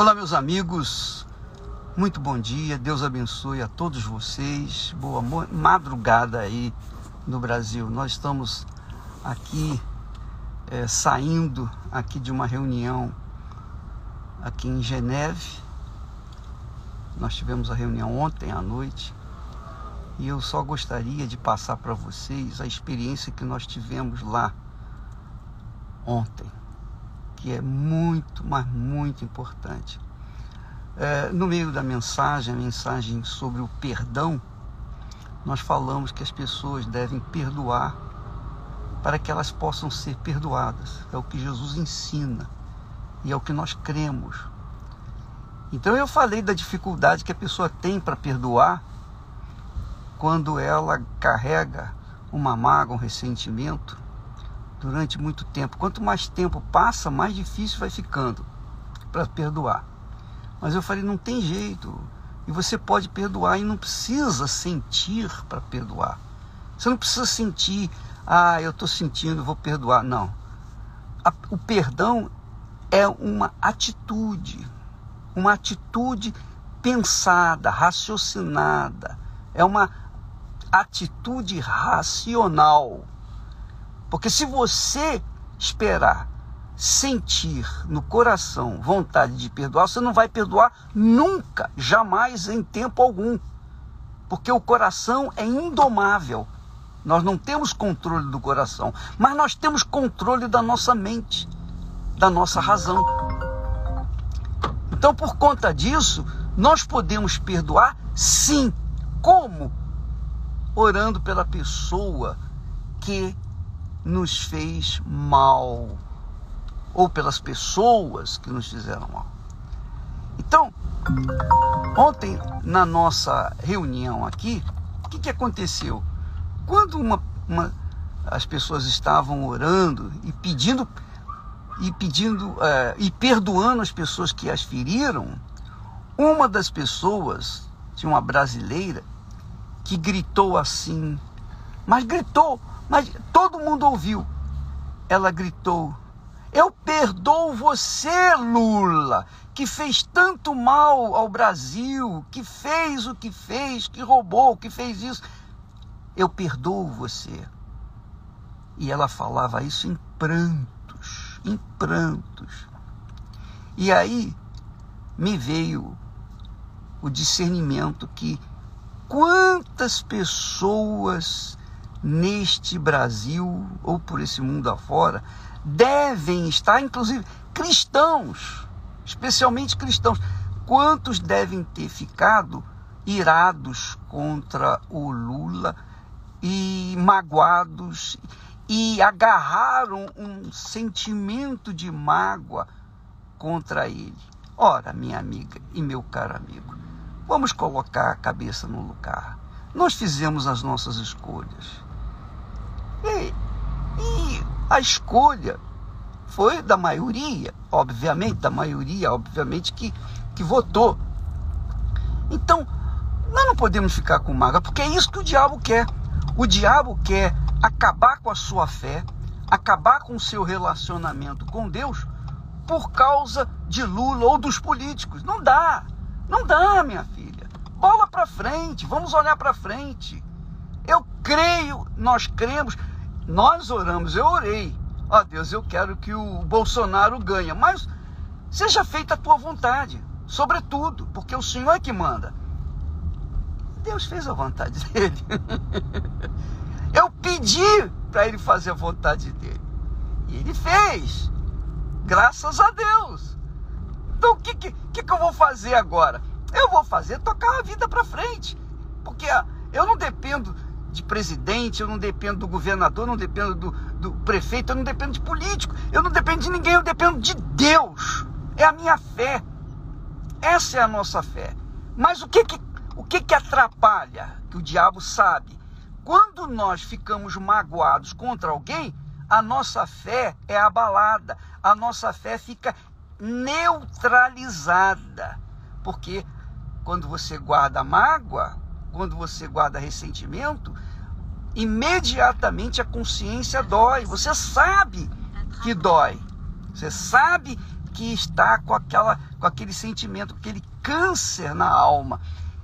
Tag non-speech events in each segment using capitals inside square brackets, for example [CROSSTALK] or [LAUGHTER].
Olá, meus amigos. Muito bom dia. Deus abençoe a todos vocês. Boa madrugada aí no Brasil. Nós estamos aqui é, saindo aqui de uma reunião aqui em Geneve. Nós tivemos a reunião ontem à noite e eu só gostaria de passar para vocês a experiência que nós tivemos lá ontem que é muito, mas muito importante. É, no meio da mensagem, a mensagem sobre o perdão, nós falamos que as pessoas devem perdoar para que elas possam ser perdoadas. É o que Jesus ensina e é o que nós cremos. Então eu falei da dificuldade que a pessoa tem para perdoar quando ela carrega uma mágoa, um ressentimento durante muito tempo. Quanto mais tempo passa, mais difícil vai ficando para perdoar. Mas eu falei, não tem jeito. E você pode perdoar e não precisa sentir para perdoar. Você não precisa sentir, ah, eu estou sentindo, vou perdoar. Não. o perdão é uma atitude, uma atitude pensada, raciocinada. É uma atitude racional porque se você esperar sentir no coração vontade de perdoar, você não vai perdoar nunca, jamais, em tempo algum. Porque o coração é indomável. Nós não temos controle do coração, mas nós temos controle da nossa mente, da nossa razão. Então, por conta disso, nós podemos perdoar sim. Como? Orando pela pessoa que nos fez mal, ou pelas pessoas que nos fizeram mal. Então, ontem na nossa reunião aqui, o que, que aconteceu? Quando uma, uma, as pessoas estavam orando e pedindo e pedindo é, e perdoando as pessoas que as feriram, uma das pessoas, tinha uma brasileira, que gritou assim, mas gritou mas todo mundo ouviu. Ela gritou: Eu perdoo você, Lula, que fez tanto mal ao Brasil, que fez o que fez, que roubou, que fez isso. Eu perdoo você. E ela falava isso em prantos, em prantos. E aí me veio o discernimento que quantas pessoas neste Brasil ou por esse mundo afora devem estar, inclusive cristãos, especialmente cristãos. Quantos devem ter ficado irados contra o Lula e magoados e agarraram um sentimento de mágoa contra ele? Ora, minha amiga e meu caro amigo, vamos colocar a cabeça no lugar. Nós fizemos as nossas escolhas. E, e a escolha foi da maioria, obviamente, da maioria, obviamente, que, que votou. Então, nós não podemos ficar com mágoa, porque é isso que o diabo quer. O diabo quer acabar com a sua fé, acabar com o seu relacionamento com Deus por causa de Lula ou dos políticos. Não dá. Não dá, minha filha. Bola para frente, vamos olhar para frente. Eu creio, nós cremos, nós oramos, eu orei. Ó oh, Deus, eu quero que o Bolsonaro ganhe, mas seja feita a tua vontade, sobretudo, porque o Senhor é que manda. Deus fez a vontade [LAUGHS] dele. eu pedi para ele fazer a vontade dele. E ele fez. Graças a Deus. Então o que, que, que eu vou fazer agora? Eu vou fazer tocar a vida para frente. Porque eu não dependo de presidente, eu não dependo do governador, eu não dependo do, do prefeito, eu não dependo de político, eu não dependo de ninguém, eu dependo de Deus. É a minha fé. Essa é a nossa fé. Mas o que que, o que, que atrapalha? Que o diabo sabe. Quando nós ficamos magoados contra alguém, a nossa fé é abalada, a nossa fé fica neutralizada. Porque quando você guarda mágoa, quando você guarda ressentimento, imediatamente a consciência dói. Você sabe que dói. Você sabe que está com, aquela, com aquele sentimento, aquele câncer na alma.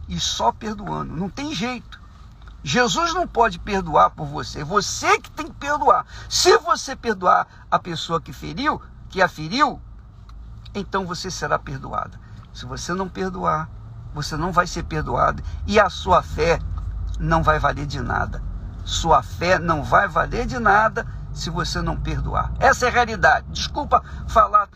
E só perdoando. Não tem jeito. Jesus não pode perdoar por você. É você que tem que perdoar. Se você perdoar a pessoa que feriu, que a feriu, então você será perdoada. Se você não perdoar, você não vai ser perdoado e a sua fé não vai valer de nada. Sua fé não vai valer de nada se você não perdoar. Essa é a realidade. Desculpa falar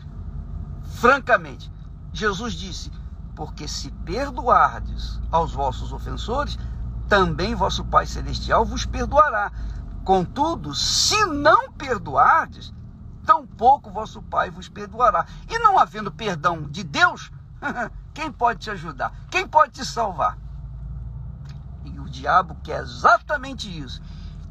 francamente. Jesus disse: Porque se perdoardes aos vossos ofensores, também vosso Pai Celestial vos perdoará. Contudo, se não perdoardes, tampouco vosso Pai vos perdoará. E não havendo perdão de Deus, [LAUGHS] quem pode te ajudar? Quem pode te salvar? E o diabo quer exatamente isso.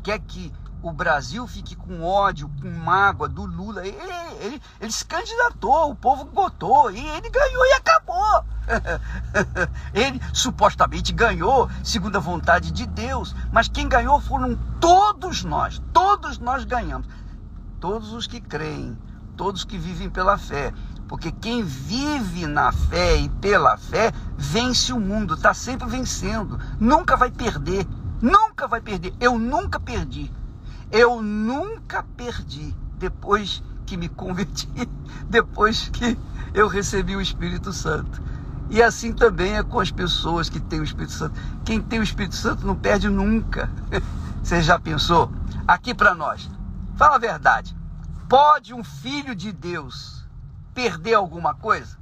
Quer que o Brasil fique com ódio, com mágoa do Lula. Ele, ele, ele se candidatou, o povo votou e ele ganhou e acabou. [LAUGHS] ele supostamente ganhou segundo a vontade de Deus, mas quem ganhou foram todos nós. Todos nós ganhamos. Todos os que creem, todos que vivem pela fé. Porque quem vive na fé e pela fé vence o mundo, está sempre vencendo, nunca vai perder, nunca vai perder. Eu nunca perdi, eu nunca perdi depois que me converti, [LAUGHS] depois que eu recebi o Espírito Santo. E assim também é com as pessoas que têm o Espírito Santo. Quem tem o Espírito Santo não perde nunca. [LAUGHS] Você já pensou? Aqui para nós, fala a verdade. Pode um filho de Deus perder alguma coisa?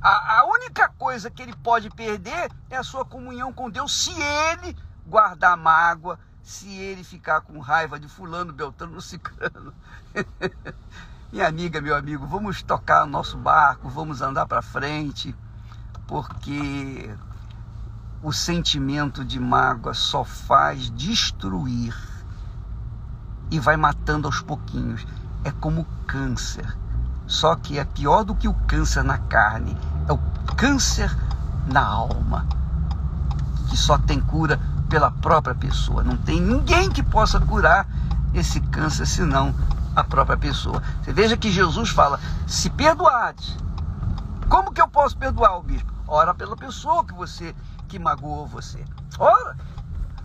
A, a, única coisa que ele pode perder é a sua comunhão com Deus se ele guardar mágoa, se ele ficar com raiva de fulano, beltrano, [LAUGHS] ciclano. Minha amiga, meu amigo, vamos tocar nosso barco, vamos andar para frente, porque o sentimento de mágoa só faz destruir e vai matando aos pouquinhos. É como câncer. Só que é pior do que o câncer na carne, é o câncer na alma, que só tem cura pela própria pessoa. Não tem ninguém que possa curar esse câncer senão a própria pessoa. Você veja que Jesus fala: se perdoares, como que eu posso perdoar o bispo? Ora pela pessoa que você que magoou você. Ora,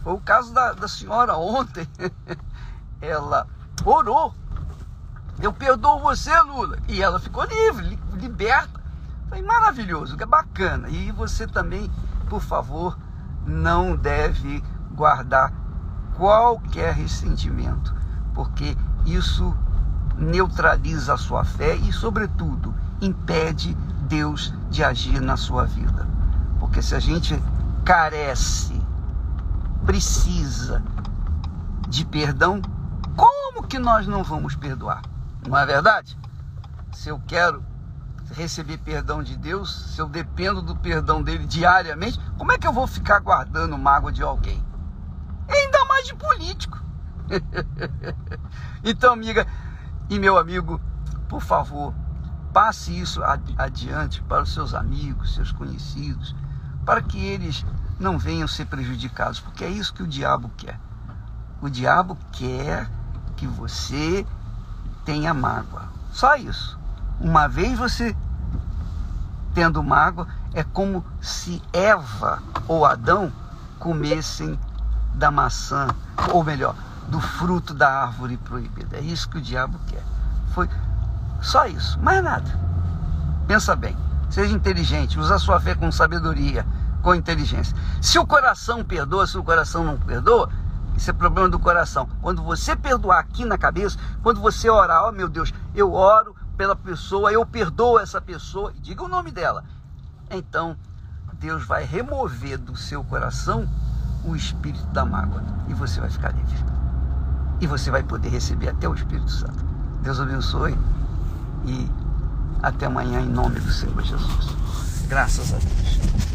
foi o caso da, da senhora ontem. [LAUGHS] Ela orou eu perdoo você, Lula. E ela ficou livre, liberta. Foi maravilhoso, é bacana. E você também, por favor, não deve guardar qualquer ressentimento, porque isso neutraliza a sua fé e, sobretudo, impede Deus de agir na sua vida. Porque se a gente carece, precisa de perdão, como que nós não vamos perdoar? Não é verdade? Se eu quero receber perdão de Deus, se eu dependo do perdão dele diariamente, como é que eu vou ficar guardando mágoa de alguém? E ainda mais de político. [LAUGHS] então, amiga e meu amigo, por favor, passe isso adiante para os seus amigos, seus conhecidos, para que eles não venham ser prejudicados, porque é isso que o diabo quer. O diabo quer que você tenha mágoa. Só isso. Uma vez você tendo mágoa, é como se Eva ou Adão comessem da maçã, ou melhor, do fruto da árvore proibida. É isso que o diabo quer. Foi só isso, mais nada. Pensa bem, seja inteligente, usa a sua fé com sabedoria, com inteligência. Se o coração perdoa, se o coração não perdoa, isso é problema do coração. Quando você perdoar aqui na cabeça, quando você orar, ó oh, meu Deus, eu oro pela pessoa, eu perdoo essa pessoa, diga o nome dela. Então, Deus vai remover do seu coração o espírito da mágoa e você vai ficar livre. E você vai poder receber até o Espírito Santo. Deus abençoe e até amanhã em nome do Senhor Jesus. Graças a Deus.